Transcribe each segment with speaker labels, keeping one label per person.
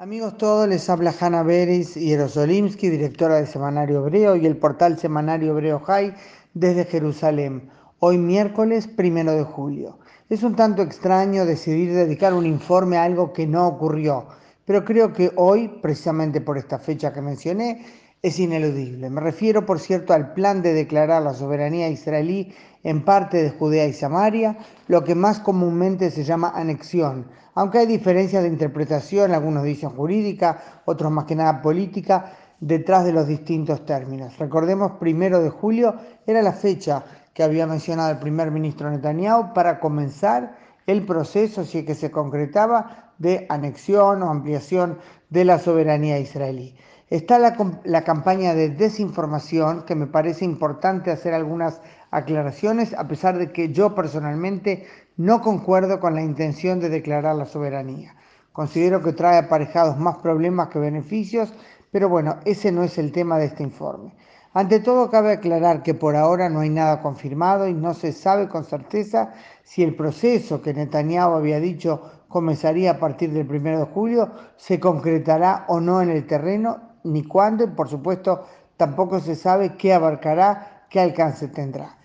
Speaker 1: Amigos todos, les habla Hanna Beris y Jerosolimsky, directora del Semanario Hebreo y el portal Semanario Hebreo High desde Jerusalén. Hoy miércoles primero de julio. Es un tanto extraño decidir dedicar un informe a algo que no ocurrió, pero creo que hoy, precisamente por esta fecha que mencioné, es ineludible. Me refiero, por cierto, al plan de declarar la soberanía israelí en parte de Judea y Samaria, lo que más comúnmente se llama anexión, aunque hay diferencias de interpretación, algunos dicen jurídica, otros más que nada política, detrás de los distintos términos. Recordemos, primero de julio era la fecha que había mencionado el primer ministro Netanyahu para comenzar el proceso, si es que se concretaba, de anexión o ampliación de la soberanía israelí. Está la, campaña de desinformación, que me parece importante hacer algunas aclaraciones, a pesar de que yo personalmente no concuerdo con la intención de declarar la soberanía. Considero que trae aparejados más problemas que beneficios, pero bueno, ese no es el tema de este informe. Ante todo, cabe aclarar que por ahora no hay nada confirmado y no se sabe con certeza si el proceso que Netanyahu había dicho comenzaría a partir del 1 de julio se concretará o no en el terreno, ni cuándo, y por supuesto tampoco se sabe qué abarcará, qué alcance tendrá.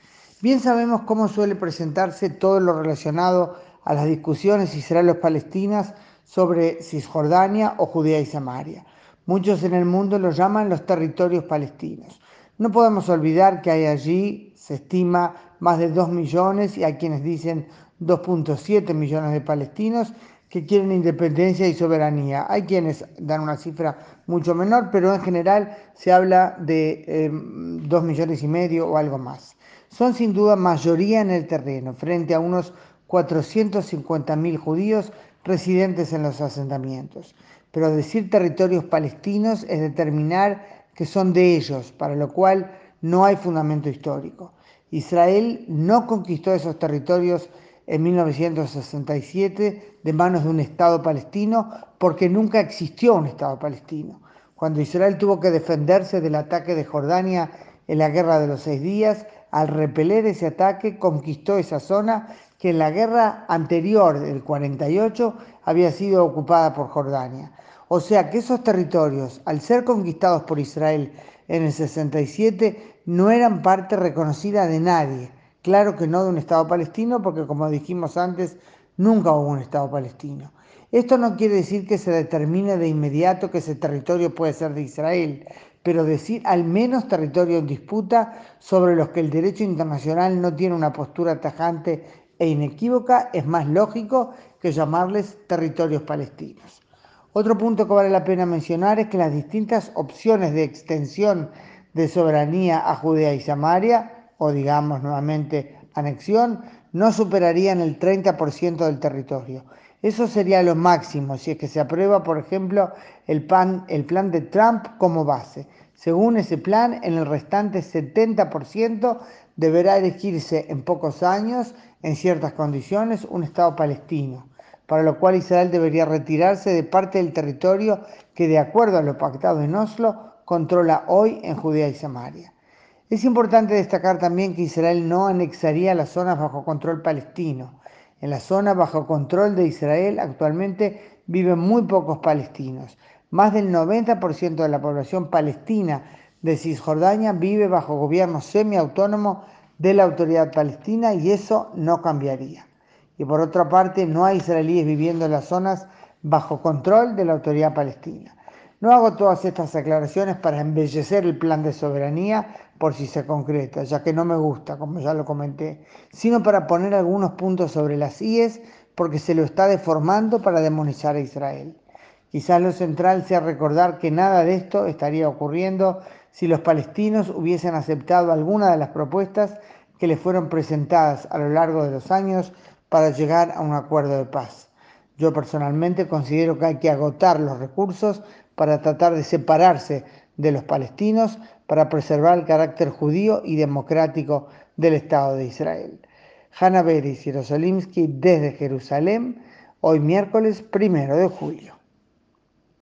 Speaker 1: Bien sabemos cómo suele presentarse todo lo relacionado a las discusiones israelo-palestinas sobre Cisjordania o Judea y Samaria. Muchos en el mundo lo llaman los territorios palestinos. No podemos olvidar que hay allí, se estima, más de 2 millones y hay quienes dicen 2.7 millones de palestinos que quieren independencia y soberanía. Hay quienes dan una cifra mucho menor, pero en general se habla de eh, 2 millones y medio o algo más son sin duda mayoría en el terreno, frente a unos 450.000 judíos residentes en los asentamientos. Pero decir territorios palestinos es determinar que son de ellos, para lo cual no hay fundamento histórico. Israel no conquistó esos territorios en 1967 de manos de un Estado palestino porque nunca existió un Estado palestino. Cuando Israel tuvo que defenderse del ataque de Jordania en la Guerra de los Seis Días, al repeler ese ataque, conquistó esa zona que en la guerra anterior del 48 había sido ocupada por Jordania. O sea que esos territorios, al ser conquistados por Israel en el 67, no eran parte reconocida de nadie. Claro que no de un Estado palestino, porque como dijimos antes, nunca hubo un Estado palestino. Esto no quiere decir que se determine de inmediato que ese territorio puede ser de Israel, pero decir al menos territorio en disputa sobre los que el derecho internacional no tiene una postura tajante e inequívoca es más lógico que llamarles territorios palestinos. Otro punto que vale la pena mencionar es que las distintas opciones de extensión de soberanía a Judea y Samaria, o digamos nuevamente anexión, no superarían el 30% del territorio. Eso sería lo máximo si es que se aprueba, por ejemplo, el, el plan de Trump como base. Según ese plan, en el restante 70% deberá elegirse en pocos años, en ciertas condiciones, un Estado palestino, para lo cual Israel debería retirarse de parte del territorio que, de acuerdo a lo pactado en Oslo, controla hoy en Judea y Samaria. Es importante destacar también que Israel no anexaría las zonas bajo control palestino. En la zona bajo control de Israel actualmente viven muy pocos palestinos. Más del 90% de la población palestina de Cisjordania vive bajo gobierno semiautónomo de la autoridad palestina y eso no cambiaría. Y por otra parte, no hay israelíes viviendo en las zonas bajo control de la autoridad palestina. No hago todas estas aclaraciones para embellecer el plan de soberanía por si se concreta, ya que no me gusta, como ya lo comenté, sino para poner algunos puntos sobre las IES porque se lo está deformando para demonizar a Israel. Quizás lo central sea recordar que nada de esto estaría ocurriendo si los palestinos hubiesen aceptado alguna de las propuestas que les fueron presentadas a lo largo de los años para llegar a un acuerdo de paz. Yo personalmente considero que hay que agotar los recursos para tratar de separarse de los palestinos para preservar el carácter judío y democrático del Estado de Israel. Hanna Beris Jerosolimsky desde Jerusalén, hoy miércoles primero de julio.